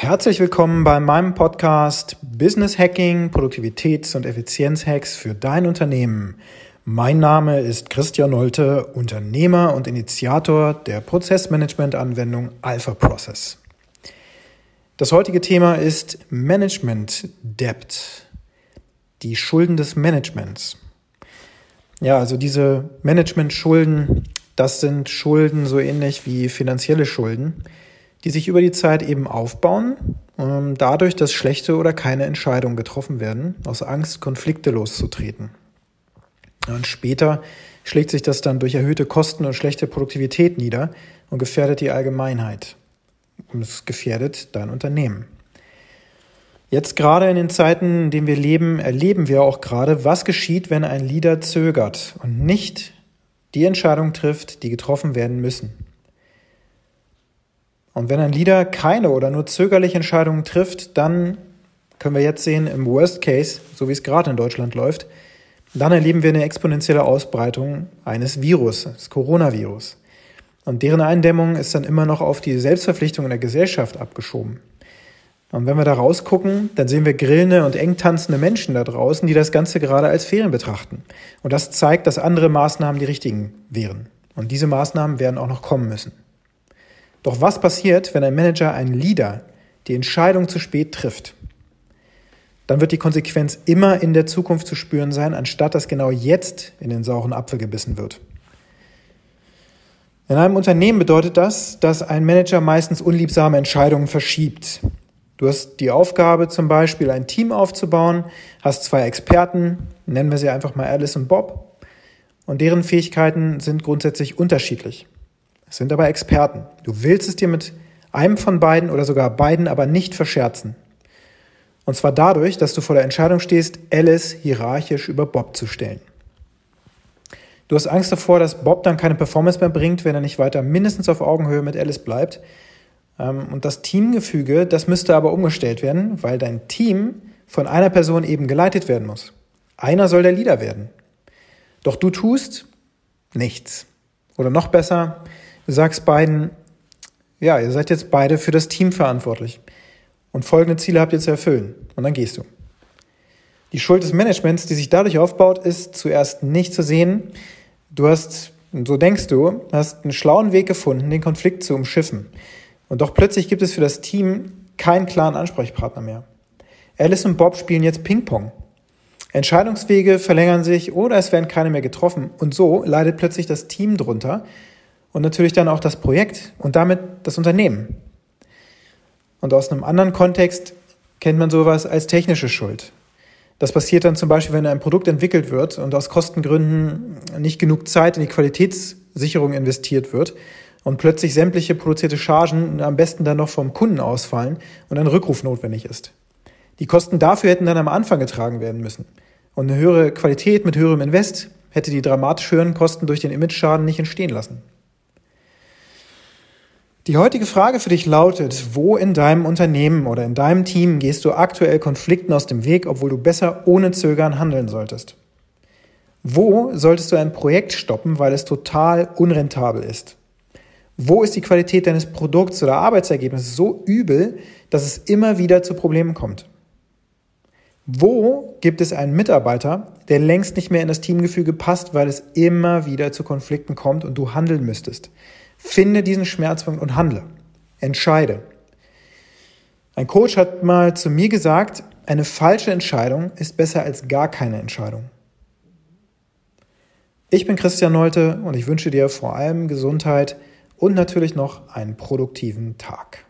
Herzlich willkommen bei meinem Podcast Business Hacking, Produktivitäts- und Effizienzhacks für dein Unternehmen. Mein Name ist Christian Nolte, Unternehmer und Initiator der Prozessmanagement-Anwendung Alpha Process. Das heutige Thema ist Management Debt, die Schulden des Managements. Ja, also diese Management-Schulden, das sind Schulden so ähnlich wie finanzielle Schulden die sich über die Zeit eben aufbauen, ähm, dadurch, dass schlechte oder keine Entscheidungen getroffen werden, aus Angst, Konflikte loszutreten. Und später schlägt sich das dann durch erhöhte Kosten und schlechte Produktivität nieder und gefährdet die Allgemeinheit. Und es gefährdet dein Unternehmen. Jetzt gerade in den Zeiten, in denen wir leben, erleben wir auch gerade, was geschieht, wenn ein Leader zögert und nicht die Entscheidung trifft, die getroffen werden müssen. Und wenn ein Leader keine oder nur zögerliche Entscheidungen trifft, dann können wir jetzt sehen, im Worst Case, so wie es gerade in Deutschland läuft, dann erleben wir eine exponentielle Ausbreitung eines Virus, des Coronavirus. Und deren Eindämmung ist dann immer noch auf die Selbstverpflichtung in der Gesellschaft abgeschoben. Und wenn wir da rausgucken, dann sehen wir grillende und eng tanzende Menschen da draußen, die das Ganze gerade als Ferien betrachten. Und das zeigt, dass andere Maßnahmen die richtigen wären. Und diese Maßnahmen werden auch noch kommen müssen. Doch was passiert, wenn ein Manager, ein Leader, die Entscheidung zu spät trifft? Dann wird die Konsequenz immer in der Zukunft zu spüren sein, anstatt dass genau jetzt in den sauren Apfel gebissen wird. In einem Unternehmen bedeutet das, dass ein Manager meistens unliebsame Entscheidungen verschiebt. Du hast die Aufgabe, zum Beispiel ein Team aufzubauen, hast zwei Experten, nennen wir sie einfach mal Alice und Bob, und deren Fähigkeiten sind grundsätzlich unterschiedlich. Es sind aber Experten. Du willst es dir mit einem von beiden oder sogar beiden aber nicht verscherzen. Und zwar dadurch, dass du vor der Entscheidung stehst, Alice hierarchisch über Bob zu stellen. Du hast Angst davor, dass Bob dann keine Performance mehr bringt, wenn er nicht weiter mindestens auf Augenhöhe mit Alice bleibt. Ähm, und das Teamgefüge, das müsste aber umgestellt werden, weil dein Team von einer Person eben geleitet werden muss. Einer soll der Leader werden. Doch du tust nichts. Oder noch besser, Du sagst beiden, ja, ihr seid jetzt beide für das Team verantwortlich. Und folgende Ziele habt ihr zu erfüllen. Und dann gehst du. Die Schuld des Managements, die sich dadurch aufbaut, ist zuerst nicht zu sehen. Du hast, so denkst du, hast einen schlauen Weg gefunden, den Konflikt zu umschiffen. Und doch plötzlich gibt es für das Team keinen klaren Ansprechpartner mehr. Alice und Bob spielen jetzt Ping-Pong. Entscheidungswege verlängern sich oder es werden keine mehr getroffen. Und so leidet plötzlich das Team drunter, und natürlich dann auch das Projekt und damit das Unternehmen. Und aus einem anderen Kontext kennt man sowas als technische Schuld. Das passiert dann zum Beispiel, wenn ein Produkt entwickelt wird und aus Kostengründen nicht genug Zeit in die Qualitätssicherung investiert wird und plötzlich sämtliche produzierte Chargen am besten dann noch vom Kunden ausfallen und ein Rückruf notwendig ist. Die Kosten dafür hätten dann am Anfang getragen werden müssen. Und eine höhere Qualität mit höherem Invest hätte die dramatisch höheren Kosten durch den Image-Schaden nicht entstehen lassen. Die heutige Frage für dich lautet, wo in deinem Unternehmen oder in deinem Team gehst du aktuell Konflikten aus dem Weg, obwohl du besser ohne Zögern handeln solltest? Wo solltest du ein Projekt stoppen, weil es total unrentabel ist? Wo ist die Qualität deines Produkts oder Arbeitsergebnisses so übel, dass es immer wieder zu Problemen kommt? Wo gibt es einen Mitarbeiter, der längst nicht mehr in das Teamgefüge passt, weil es immer wieder zu Konflikten kommt und du handeln müsstest? Finde diesen Schmerzpunkt und handle. Entscheide. Ein Coach hat mal zu mir gesagt, eine falsche Entscheidung ist besser als gar keine Entscheidung. Ich bin Christian Nolte und ich wünsche dir vor allem Gesundheit und natürlich noch einen produktiven Tag.